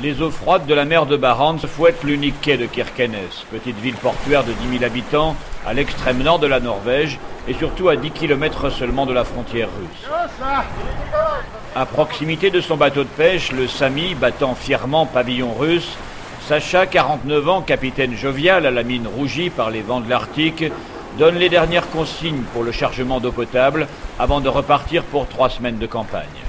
Les eaux froides de la mer de Barents fouettent l'unique quai de Kirkenes, petite ville portuaire de 10 000 habitants à l'extrême nord de la Norvège et surtout à 10 km seulement de la frontière russe. À proximité de son bateau de pêche, le Sami, battant fièrement pavillon russe, Sacha, 49 ans, capitaine jovial à la mine rougie par les vents de l'Arctique, donne les dernières consignes pour le chargement d'eau potable avant de repartir pour trois semaines de campagne.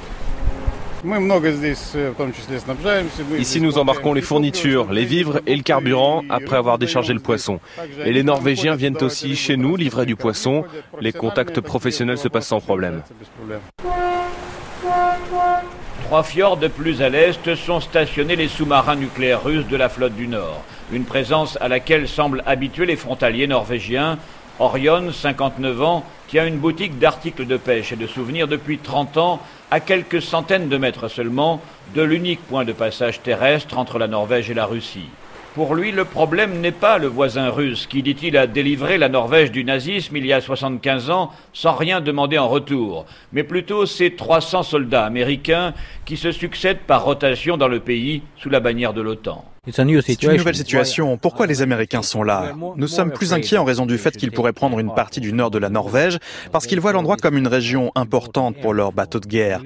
Ici, nous embarquons les fournitures, les vivres et le carburant après avoir déchargé le poisson. Et les Norvégiens viennent aussi chez nous livrer du poisson. Les contacts professionnels se passent sans problème. Trois fjords de plus à l'est sont stationnés les sous-marins nucléaires russes de la flotte du Nord. Une présence à laquelle semblent habituer les frontaliers norvégiens. Orion, 59 ans, a une boutique d'articles de pêche et de souvenirs depuis 30 ans, à quelques centaines de mètres seulement de l'unique point de passage terrestre entre la Norvège et la Russie. Pour lui, le problème n'est pas le voisin russe qui, dit-il, a délivré la Norvège du nazisme il y a 75 ans sans rien demander en retour, mais plutôt ces 300 soldats américains qui se succèdent par rotation dans le pays sous la bannière de l'OTAN. C'est une nouvelle situation. Pourquoi les Américains sont là? Nous sommes plus inquiets en raison du fait qu'ils pourraient prendre une partie du nord de la Norvège parce qu'ils voient l'endroit comme une région importante pour leurs bateaux de guerre.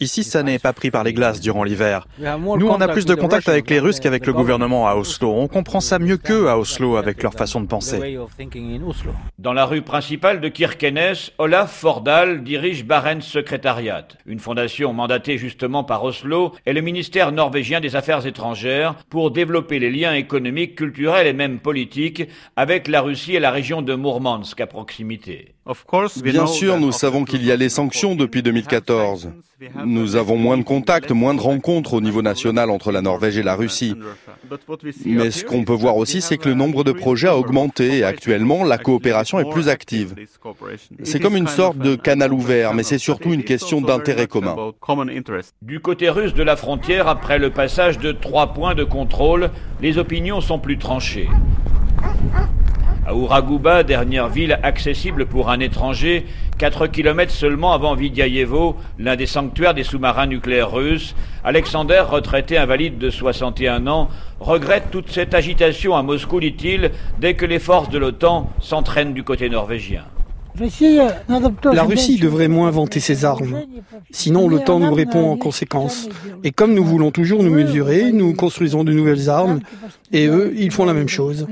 Ici, ça n'est pas pris par les glaces durant l'hiver. Nous, on a plus de contact avec les Russes qu'avec le gouvernement à Oslo. On comprend ça mieux qu'eux à Oslo avec leur façon de penser. Dans la rue principale de Kirkenes, Olaf Fordal dirige Barents Secretariat, une fondation mandatée justement par Oslo et le ministère norvégien des Affaires étrangères pour développer les liens économiques, culturels et même politiques avec la Russie et la région de Mourmansk à proximité. Bien sûr, nous savons qu'il y a les sanctions depuis 2014. Nous avons moins de contacts, moins de rencontres au niveau national entre la Norvège et la Russie. Mais ce qu'on peut voir aussi, c'est que le nombre de projets a augmenté et actuellement, la coopération est plus active. C'est comme une sorte de canal ouvert, mais c'est surtout une question d'intérêt commun. Du côté russe de la frontière, après le passage de trois points de contrôle, les opinions sont plus tranchées. À Ouraguba, dernière ville accessible pour un étranger, 4 km seulement avant Vidyayevo, l'un des sanctuaires des sous-marins nucléaires russes, Alexander, retraité invalide de 61 ans, regrette toute cette agitation à Moscou, dit-il, dès que les forces de l'OTAN s'entraînent du côté norvégien. La Russie devrait moins vanter ses armes. Sinon, l'OTAN nous répond en conséquence. Et comme nous voulons toujours nous mesurer, nous construisons de nouvelles armes. Et eux, ils font la même chose.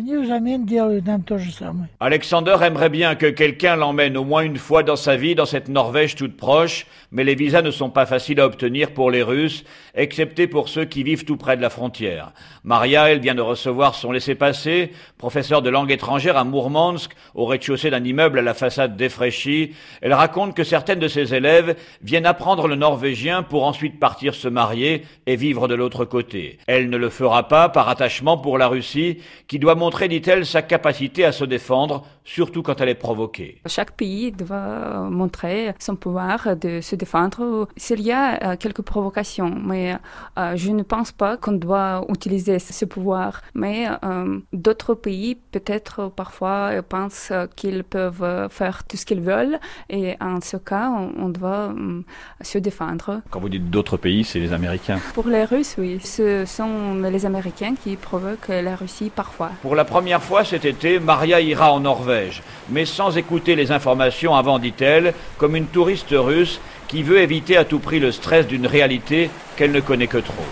Alexander aimerait bien que quelqu'un l'emmène au moins une fois dans sa vie dans cette Norvège toute proche, mais les visas ne sont pas faciles à obtenir pour les Russes, excepté pour ceux qui vivent tout près de la frontière. Maria, elle vient de recevoir son laissez-passer, professeur de langue étrangère à Mourmansk, au rez-de-chaussée d'un immeuble à la façade défraîchie. Elle raconte que certaines de ses élèves viennent apprendre le norvégien pour ensuite partir se marier et vivre de l'autre côté. Elle ne le fera pas par attachement pour la Russie, qui doit montrer, dit-elle, sa capacité à se défendre, surtout quand elle est provoquée. Chaque pays doit montrer son pouvoir de se défendre s'il y a quelques provocations, mais euh, je ne pense pas qu'on doit utiliser ce pouvoir. Mais euh, d'autres pays, peut-être parfois, pensent qu'ils peuvent faire tout ce qu'ils veulent, et en ce cas, on, on doit um, se défendre. Quand vous dites d'autres pays, c'est les Américains Pour les Russes, oui. Ce sont les Américains qui provoquent la Russie parfois. Pour la première fois cet été, Maria ira en Norvège, mais sans écouter les informations avant, dit-elle, comme une touriste russe qui veut éviter à tout prix le stress d'une réalité qu'elle ne connaît que trop.